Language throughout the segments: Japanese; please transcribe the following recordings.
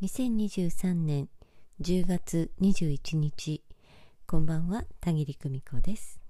2023年10月21日こんばんは田切久美子です。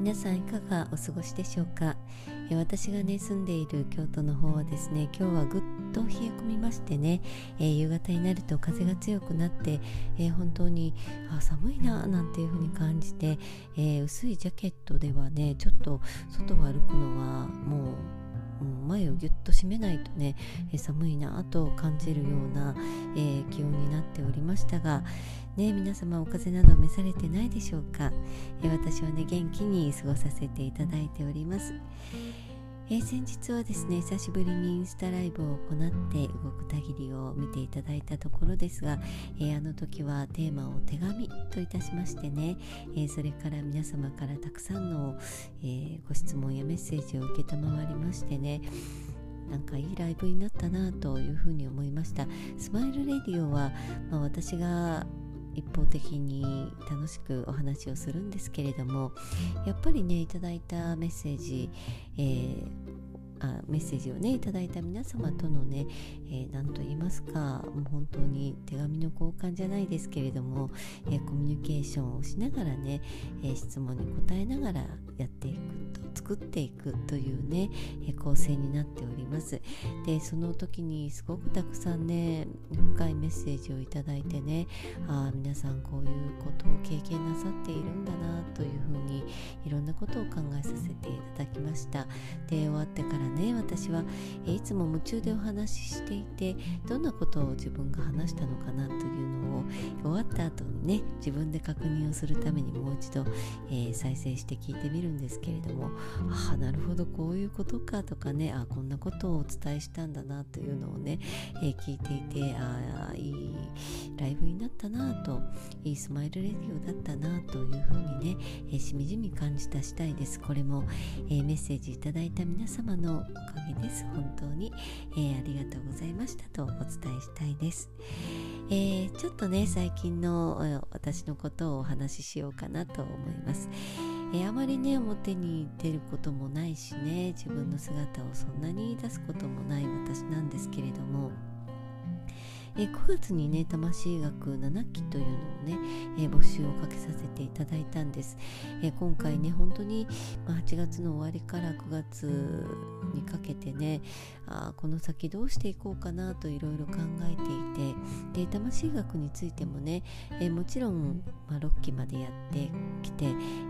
皆さんいかがお過ごしでしょうか？私がね住んでいる京都の方はですね今日はぐっと冷え込みましてね、えー、夕方になると風が強くなって、えー、本当にあ寒いななんていう風に感じて、えー、薄いジャケットではねちょっと外を歩くのはもう前をぎゅっと締めないとね、寒いなと感じるような、えー、気温になっておりましたが、ね、皆様お風邪など召されてないでしょうか、えー、私はね元気に過ごさせていただいております。えー、先日はですね久しぶりにインスタライブを行って動くたぎりを見ていただいたところですが、えー、あの時はテーマを手紙といたしましてね、えー、それから皆様からたくさんの、えご質問やメッセージを承りましてねなんかいいライブになったなというふうに思いました。スマイルレディオは、まあ、私が一方的に楽しくお話をするんですけれどもやっぱりねいただいたメッセージ、えー、あメッセージをねいただいた皆様とのね何、えー、と言いますかもう本当に手紙の交換じゃないですけれども、えー、コミュニケーションをしながらね、え質問に答えながらやっていくと作っていくというね、構成になっております。でその時にすごくたくさんね深いメッセージをいただいてねあ皆さんこういうことを経験なさっているんだなというふうにいろんなことを考えさせていただきました。で終わってからね私はいつも夢中でお話ししていてどんなことを自分が話したのかなというのを終わった後にね自分で確認をするためにもう一度、えー、再生して聞いてみるんですけれどもああなるほどこういうことかとかねあこんなことをお伝えしたんだなというのをね、えー、聞いていてああいいライブになったなといいスマイルレディオだったなというふうにね、えー、しみじみ感じた次第です。これも、えー、メッセージいただいた皆様のおかげです。本当に、えー、ありがとうございましたとお伝えしたいです、えー、ちょっとね最近の私のことをお話ししようかなと思います、えあまりね表に出ることもないしね。自分の姿をそんなに出すこともない私なんですけれども。え9月にね魂学7期というのをね、え募集をかけさせていただいたんです、え今回ね本当に、まあ、8月の終わりから9月にかけてねあこの先どうしていこうかなといろいろ考えていてで魂学についてもね、えもちろん、まあ、6期までやってきて、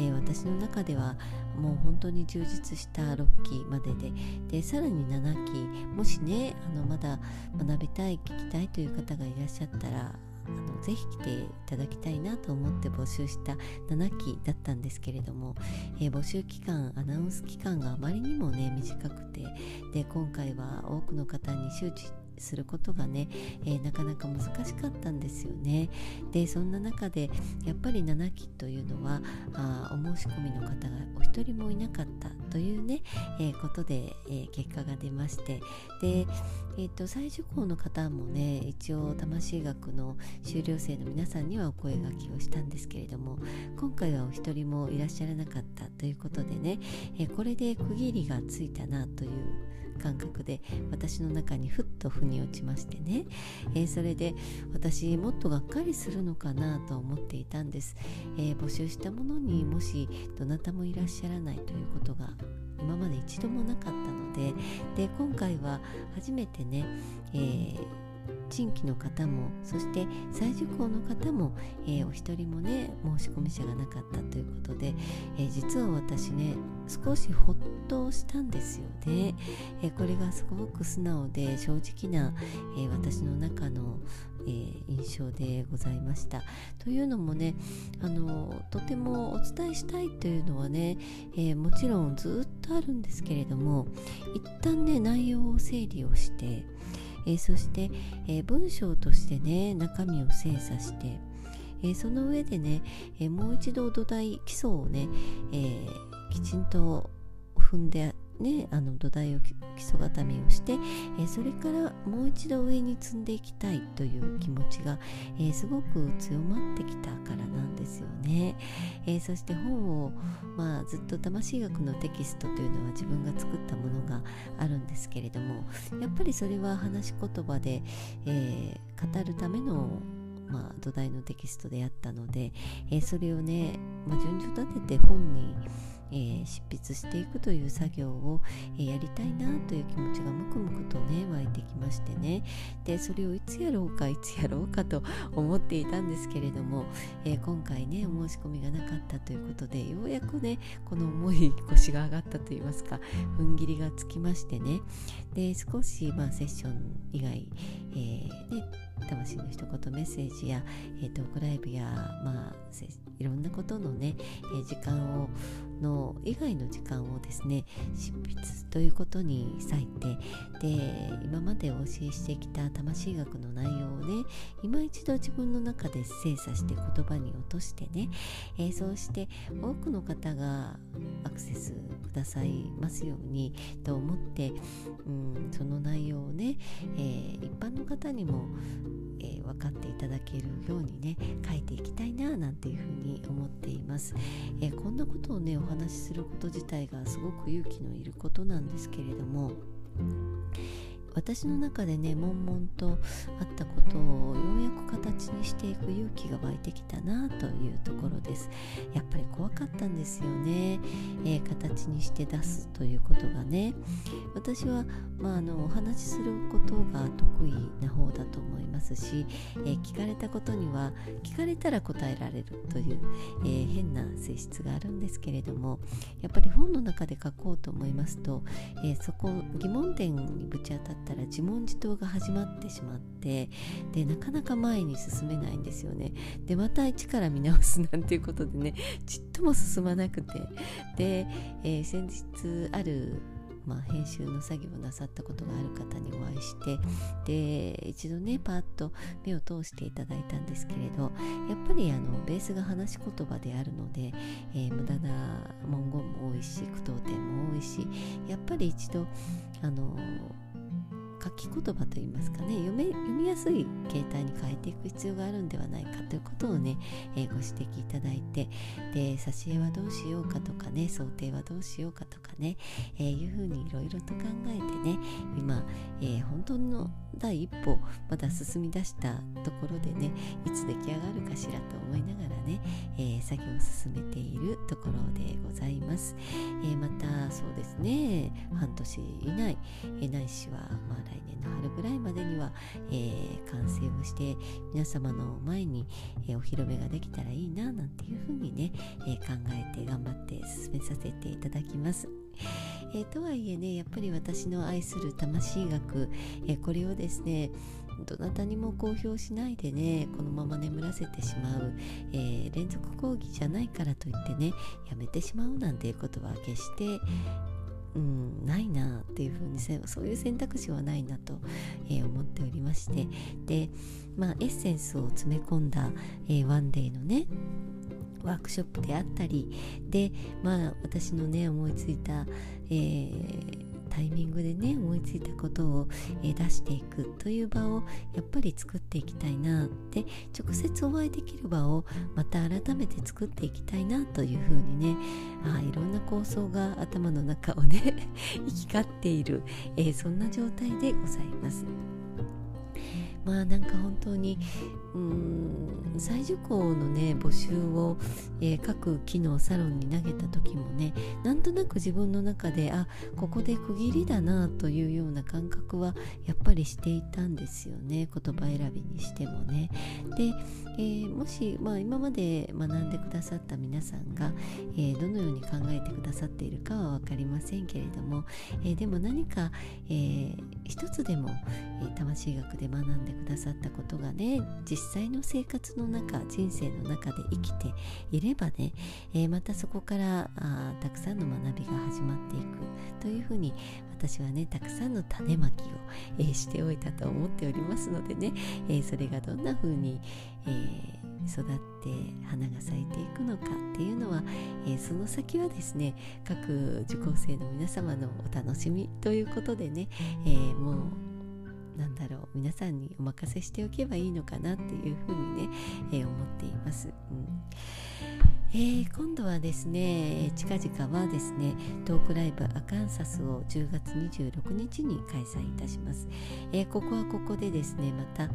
え私の中ではもう本当に充実した6期までででさらに7期もしねあのまだ学びたい聞きたいという方がいらっしゃったらあのぜひ来ていただきたいなと思って募集した7期だったんですけれども、えー、募集期間アナウンス期間があまりにもね短くてで今回は多くの方に周知することがね、えー、なかなか難しかったんですよね。でそんな中でやっぱり7期というのはあお申し込みの方がお一人もいなかったというね、えー、ことで、えー、結果が出ましてで、えーと、再受講の方もね一応魂学の修了生の皆さんにはお声がけをしたんですけれども今回はお一人もいらっしゃらなかったということでね、えこれで区切りがついたなという感覚で私の中にふっと腑に落ちましてね、えー、それで私もっとがっかりするのかなと思っていたんです、えー、募集したものにもしどなたもいらっしゃらないということが今まで一度もなかったので。で今回は初めてね、えー新規の方もそして再受講の方も、えー、お一人もね申し込み者がなかったということで、えー、実は私ね少しほっとしたんですよね、えー、これがすごく素直で正直な、え私の中の、え印象でございました。というのもねあのとてもお伝えしたいというのはね、えもちろんずっとあるんですけれども一旦ね内容を整理をしてえ、そして、え、文章としてね中身を精査して、え、その上でね、えもう一度土台基礎をね、えきちんと踏んでね、あの土台を基礎固めをして、え、それからもう一度上に積んでいきたいという気持ちが、え、すごく強まってきたからなんですよね。え、そして本を、まあ、ずっと魂学のテキストというのは自分が作ったものがあるんですけれどもやっぱりそれは話し言葉で、え語るためのまあ、土台のテキストであったので、えそれをね、まあ、順序立てて本にえー、執筆していくという作業を、えー、やりたいなという気持ちがムクムクとね湧いてきましてね。でそれをいつやろうかいつやろうかと思っていたんですけれども、えー、今回ねお申し込みがなかったということでようやくねこの重い腰が上がったといいますか踏ん切りがつきましてね。で少し、まあ、セッション以外、えーね、魂の一言メッセージや、えー、トークライブや、まあ、いろんなことのね、え、時間をの以外の時間をですね執筆ということに割いてで今までお教えしてきた魂学の内容をね今一度自分の中で精査して言葉に落としてね、えー、そうして多くの方がアクセスくださいますようにと思って、うん、その内容をね、えー、一般の方にもえー、分かっていただけるようにね書いていきたいななんていうふうに思っています、えー、こんなことをねお話しすること自体がすごく勇気のいることなんですけれども私の中でね悶々とあったことをようやく形にしていく勇気が湧いてきたなというところです。やっぱり怖かったんですよね、えー、形にして出すということがね。私は、まあ、あのお話しすることが得意な方だと思いますし、えー、聞かれたことには聞かれたら答えられるという、えー、変な性質があるんですけれどもやっぱり本の中で書こうと思いますと、えそこ疑問点にぶち当たってったら自問自答が始まってしまってでなかなか前に進めないんですよね。でまた一から見直すなんていうことでね ちっとも進まなくて。で、えー、先日あるまあ、編集の作業をなさったことがある方にお会いしてで一度ねパッと目を通していただいたんですけれどやっぱりあのベースが話し言葉であるので、えー、無駄な文言も多いし句読点も多いしやっぱり一度あの書き言葉といいますかね読め読みやすい形態に変えていく必要があるんではないかということをね、えー、ご指摘いただいてで挿絵はどうしようかとかね想定はどうしようかとかね、えー、いうふうにいろいろと考えてね今、えー、本当の第一歩まだ進み出したところでねいつ出来上がるかしらと思いながらね、えー、作業を進めているところでございます、えー、またそうですね半年以内、えー、ないしは、まあ、来年の春ぐらいまでには、えー、完成をして皆様の前に、えー、お披露目ができたらいいななんていうふうにね、えー、考えて頑張って進めさせていただきます。えー、とはいえねやっぱり私の愛する魂学、えー、これをですねどなたにも公表しないでねこのまま眠らせてしまう、えー、連続講義じゃないからといってねやめてしまうなんていうことは決してうん、ないなっていうふうにそういう選択肢はないなと、えー、思っておりましてで、まあ、エッセンスを詰め込んだ、えー、ワンデーのねワークショップであったりでまあ私のね思いついた、えー、タイミングでね思いついたことを、えー、出していくという場をやっぱり作っていきたいなって直接お会いできる場をまた改めて作っていきたいなというふうにねあいろんな構想が頭の中をね 行き交っている、えー、そんな状態でございます。まあなんか本当にうん再受講のね募集を、えー、各機能サロンに投げた時もねなんとなく自分の中であここで区切りだなというような感覚はやっぱりしていたんですよね言葉選びにしてもね。で、えー、もし、まあ、今まで学んでくださった皆さんが、えー、どのように考えてくださっているかは分かりませんけれども、えでも何か、え一つでも、え魂学で学んでくださったことがね実際の生活の中人生の中で生きていればね、えー、またそこからあたくさんの学びが始まっていく。というふうに私はねたくさんの種まきを、えー、しておいたと思っておりますのでね、えー、それがどんな風に、え育って花が咲いていくのかっていうのは、え、その先はですね各受講生の皆様のお楽しみということでね、えー、もうなんだろう皆さんにお任せしておけばいいのかなっていうふうにね、えー、思っています。うんえー、今度はですね近々はですねトークライブアカンサスを10月26日に開催いたします、えー、ここはここでですねまた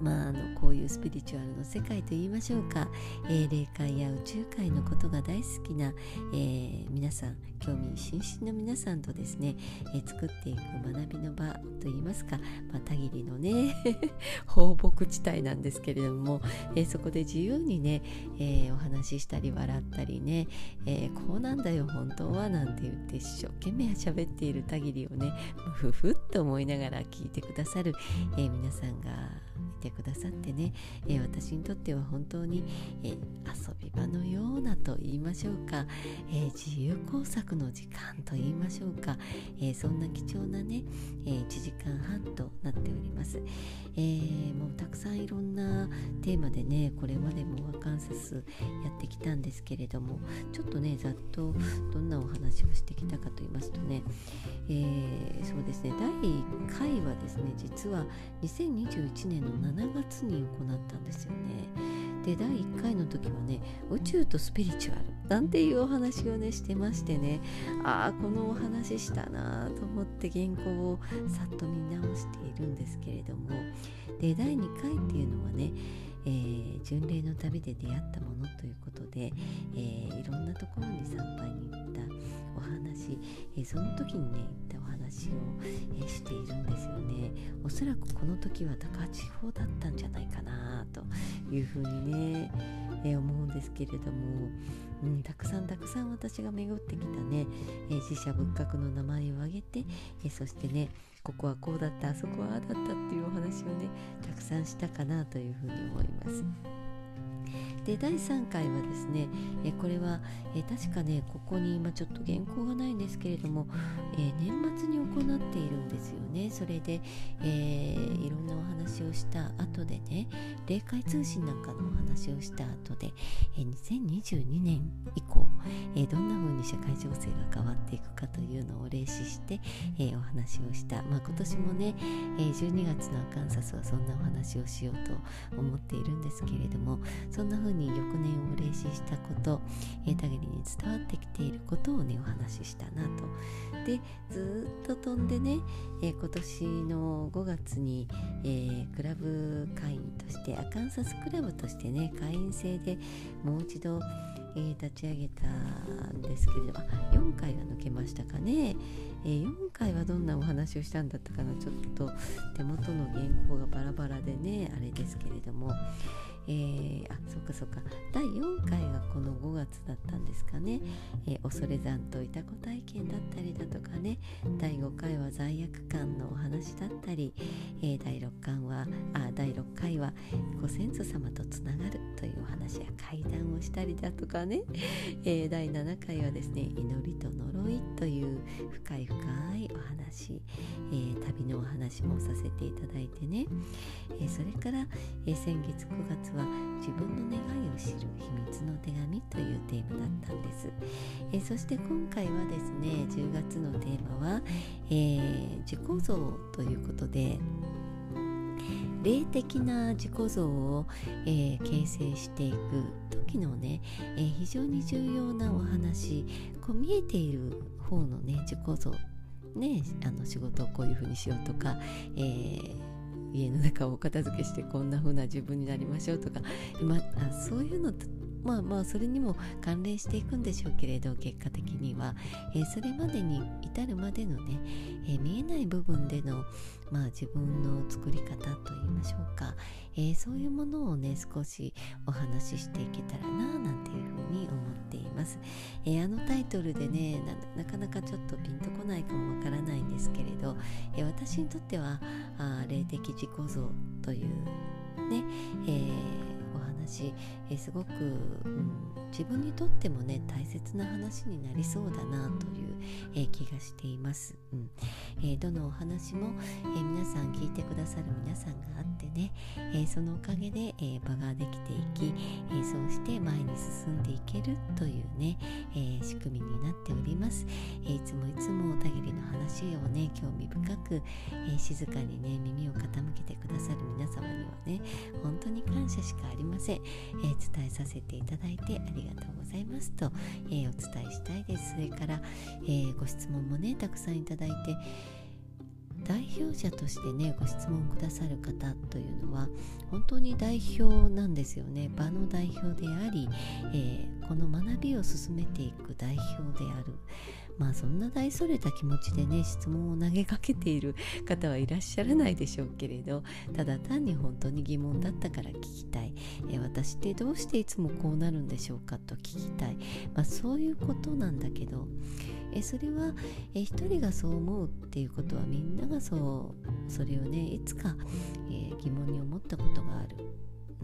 まあ、あのこういうスピリチュアルの世界といいましょうか、えー、霊界や宇宙界のことが大好きな、えー、皆さん興味津々の皆さんとですね、えー、作っていく学びの場といいますか、まあ、たぎりのね 放牧地帯なんですけれども、えそこで自由にね、えお話ししたり笑ったりね、えこうなんだよ本当はなんて言って一生懸命喋っているたぎりをねふふっと思いながら聞いてくださる、え皆さんがてくださってね、えー、私にとっては本当に、えー、遊び場のようなと言いましょうか、えー、自由工作の時間と言いましょうか、えそんな貴重なね、え1時間半となっております、えもうたくさんいろんなテーマでねこれまでもワカンサスやってきたんですけれどもちょっとねざっとどんなお話をしてきたかと言いますとね、えそうですね。第1回はですね実は2021年の7月に行ったんですよね。で第1回の時はね宇宙とスピリチュアルなんていうお話をねしてましてね。ああこのお話したなと思って原稿をさっと見直しているんですけれども。で第2回っていうのはねえー、巡礼の旅で出会ったものということで、えー、いろんなところに参拝に行ったお話、えー、その時にね行った話を、しているんですよねおそらくこの時は高千穂だったんじゃないかなというふうにね、え思うんですけれども、うん、たくさんたくさん私が巡ってきたね、え自社仏閣の名前を挙げて、えそしてねここはこうだったあそこはああだったっていうお話をねたくさんしたかなというふうに思います。で第3回はですね、えこれは、え確かねここに今ちょっと原稿がないんですけれども、え年末に行っているんですよね。それで、えー、いろんなお話をした後でね霊界通信なんかのお話をした後で、え2022年以降、えどんな風に社会情勢が変わっていくかというのを例示して、えお話をした、まあ、今年もね、え12月のアカンサスはそんなお話をしようと思っているんですけれどもそんな風に翌年を霊視したこと、えー、たぎりに伝わってきていることをねお話ししたなと。でずっと飛んでね、えー、今年の5月に、えー、クラブ会員としてアカンサスクラブとしてね会員制でもう一度えー、立ち上げたんですけれども4回は抜けましたかね、えー、4回はどんなお話をしたんだったかなちょっと手元の原稿がバラバラでねあれですけれども、えー、あそっかそっか。第4回がこの5月だったんですかね、えー、恐山といたこ体験だったりだとかね。第5回は罪悪感のお話だったり、えー、第6回はあ第6回はご先祖様とつながるというお話や階段をしたりだとかね、え第7回はですね祈りと呪いという深い深いお話、え旅のお話もさせていただいてね、えそれから、え先月9月は自分の願いを知る秘密の手紙というテーマだったんです、えそして今回はですね10月のテーマは、えー、自己像ということで霊的な自己像を、えー、形成していく時のね、えー、非常に重要なお話こう見えている方のね自己像ねあの仕事をこういうふうにしようとか、えー家の中を片付けしてこんな風な自分になりましょうとか、まあ、そういうのまあまあそれにも関連していくんでしょうけれど結果的には、えー、それまでに至るまでのね、えー、見えない部分での、まあ、自分の作り方といいましょうか、えー、そういうものをね少しお話ししていけたらななんていうふうに思っています、えあのタイトルでねなかなかちょっとピンとこないかもわからないんですけれど、え私にとってはあ霊的自己像というね、えお話、えすごく、うん、自分にとってもね大切な話になりそうだなという、え気がしています、うん。えどのお話も、え皆さん聞いてくださる皆さんがあってね、えそのおかげで、え場ができていき、えそうして前に進んでいけるというね、え仕組みになっております、えいつもいつも小田切の話をね興味深く、え静かにね耳を傾けてくださる皆様にはね本当に感謝しかありません、え伝えさせていただいてありがとうございます。と、えお伝えしたいです。それから、えご質問もねたくさんいただいて代表者としてねご質問くださる方というのは本当に代表なんですよね。場の代表であり、えー、この学びを進めていく代表である。まあそんな大それた気持ちでね質問を投げかけている方はいらっしゃらないでしょうけれどただ単に本当に疑問だったから聞きたい、え私ってどうしていつもこうなるんでしょうかと聞きたい、まあ、そういうことなんだけどえそれは、え一人がそう思うっていうことはみんながそうそれをねいつか、え、疑問に思ったことがある。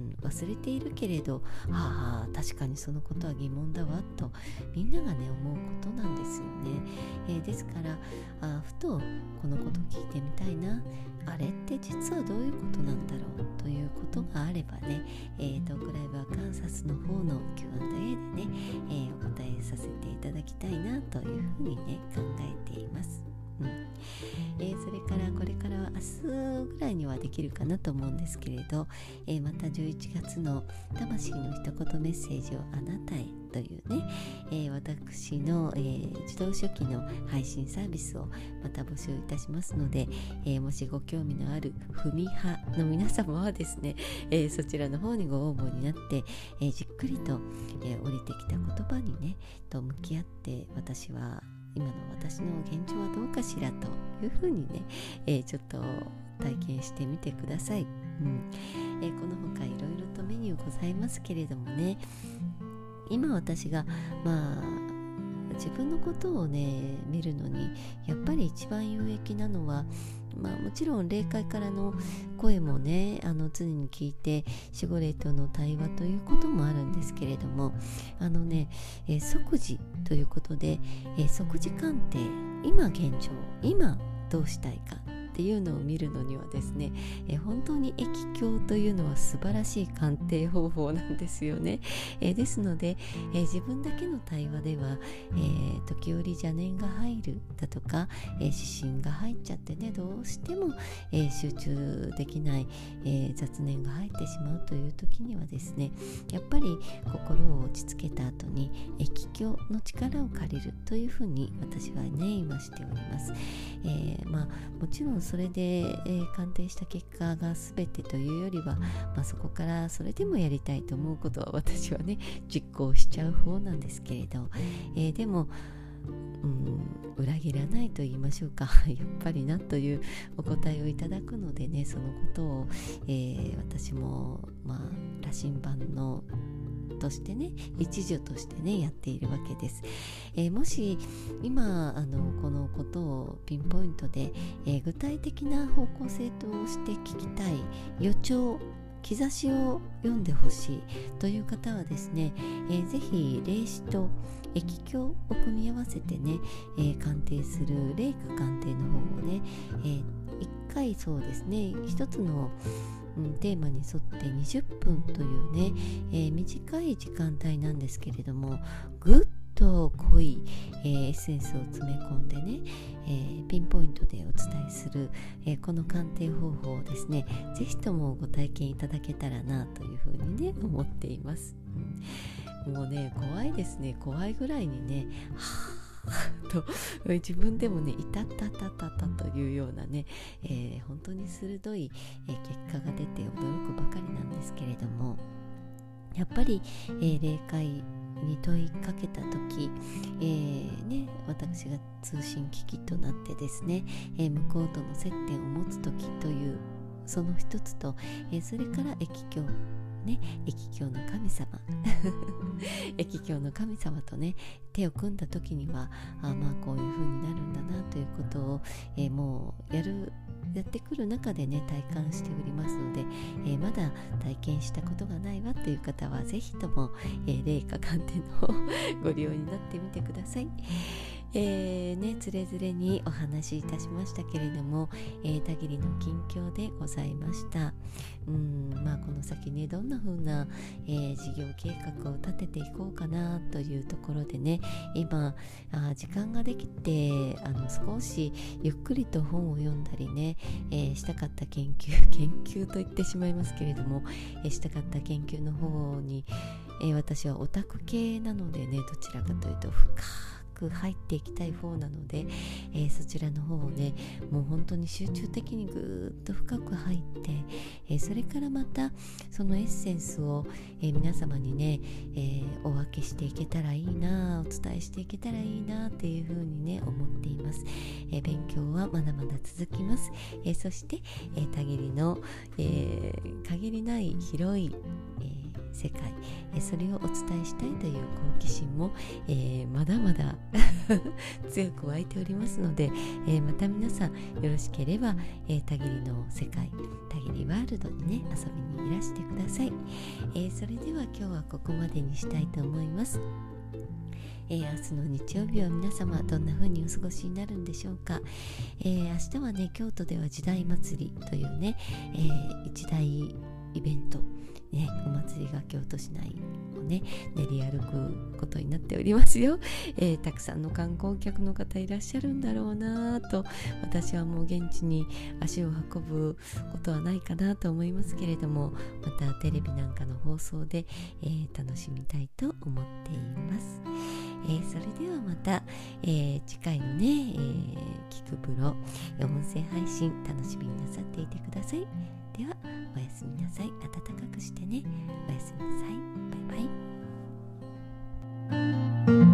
ん、忘れているけれど、はあ、確かにそのことは疑問だわとみんながね思うことなんですよね。えー、ですからあふとこのこと聞いてみたいなあれって実はどういうことなんだろうということがあればね、えー、トークライブアカンサスの方の Q&A でね、えー、お答えさせていただきたいなというふうにね考えています。うん。えー、それからこれからは明日ぐらいにはできるかなと思うんですけれど、えー、また11月の「魂の一言メッセージをあなたへ」というね、えー、私の、えー、自動書記の配信サービスをまた募集いたしますので、えー、もしご興味のある踏み派の皆様はですね、えそちらの方にご応募になって、えじっくりと、え降りてきた言葉にねと向き合って私は今の私の現状はどうかしらというふうにね、えー、ちょっと体験してみてください。うんえー、この他いろいろとメニューございますけれどもね今私がまあ自分のことをね見るのにやっぱり一番有益なのはまあ、もちろん霊界からの声もねあの常に聞いて守護霊との対話ということもあるんですけれどもあのね、えー、即時ということで、えー、即時鑑定今現状今どうしたいかっていうのを見るのにはですね、え本当に液鏡というのは素晴らしい鑑定方法なんですよね。えですので、え自分だけの対話では、え時折邪念が入るだとか、え指針が入っちゃってねどうしても、え集中できない、え雑念が入ってしまうという時にはですねやっぱり心を落ち着けた後に液鏡の力を借りるというふうに私はね今しております。えー、まあもちろんそれで、えー、鑑定した結果が全てというよりは、まあ、そこからそれでもやりたいと思うことは私はね実行しちゃう方なんですけれど、えー、でもうん裏切らないと言いましょうか。やっぱりなというお答えをいただくのでねそのことを、えー、私もまあ羅針盤のとしてね一助としてねやっているわけです、えー、もし今あのこのことをピンポイントで、えー、具体的な方向性として聞きたい予兆兆しを読んでほしいという方はですね、えー、ぜひ霊視と液鏡を組み合わせてね、えー、鑑定する霊下鑑定の方をね、えー、1回そうですね一つのうん、テーマに沿って20分というね、えー、短い時間帯なんですけれどもぐっと濃い、えー、エッセンスを詰め込んでね、えー、ピンポイントでお伝えする、えこの鑑定方法をですね是非ともご体験いただけたらなというふうにね思っています、うん、もうね怖いですね。怖いぐらいにねはあと自分でもねいたたたたたというようなね、えー、本当に鋭い、え、結果が出て驚くばかりなんですけれどもやっぱり、えー、霊界に問いかけた時、えーね、私が通信機器となってですね、えー、向こうとの接点を持つ時というその一つと、えー、それから液鏡ね駅教の神様 駅教の神様とね手を組んだ時にはあまあこういう風になるんだなということを、えー、もうやるやってくる中でね体感しておりますので、えー、まだ体験したことがないわという方は是非とも、えー、霊下鑑定のご利用になってみてください。えー、ね、つれづれにお話しいたしましたけれども、えー、田切の近況でございました。うんまあ、この先ねどんな風な、えー、事業計画を立てていこうかなというところでね今あ時間ができてあの少しゆっくりと本を読んだりね、えー、したかった研究 研究と言ってしまいますけれども、えー、したかった研究の方に、え私はオタク系なのでねどちらかというと深く入っていきたい方なので、えー、そちらの方をねもう本当に集中的にぐーっと深く入って、えー、それからまたそのエッセンスを、えー、皆様にね、えお分けしていけたらいいなお伝えしていけたらいいなっていうふうにね思っています、え勉強はまだまだ続きます、えそして、えー、たぎりの、え限りない広い、え世界、えそれをお伝えしたいという好奇心も、えー、まだまだ 強く湧いておりますので、えー、また皆さんよろしければ、えー、たぎりの世界たぎりワールドにね遊びにいらしてください、えそれでは今日はここまでにしたいと思います。え、明日の日曜日は皆様どんな風にお過ごしになるんでしょうか、えー、明日はね京都では時代祭りというね、えー、一大イベントね、お祭りが京都市内をね練り歩くことになっておりますよ、えー、たくさんの観光客の方いらっしゃるんだろうなと私はもう現地に足を運ぶことはないかなと思いますけれどもまたテレビなんかの放送で、えー、楽しみたいと思っています、えー、それではまた、え次回のね、え聞く風呂音声配信楽しみになさっていてください。ではおやすみなさい。暖かくしてね。おやすみなさい。バイバイ。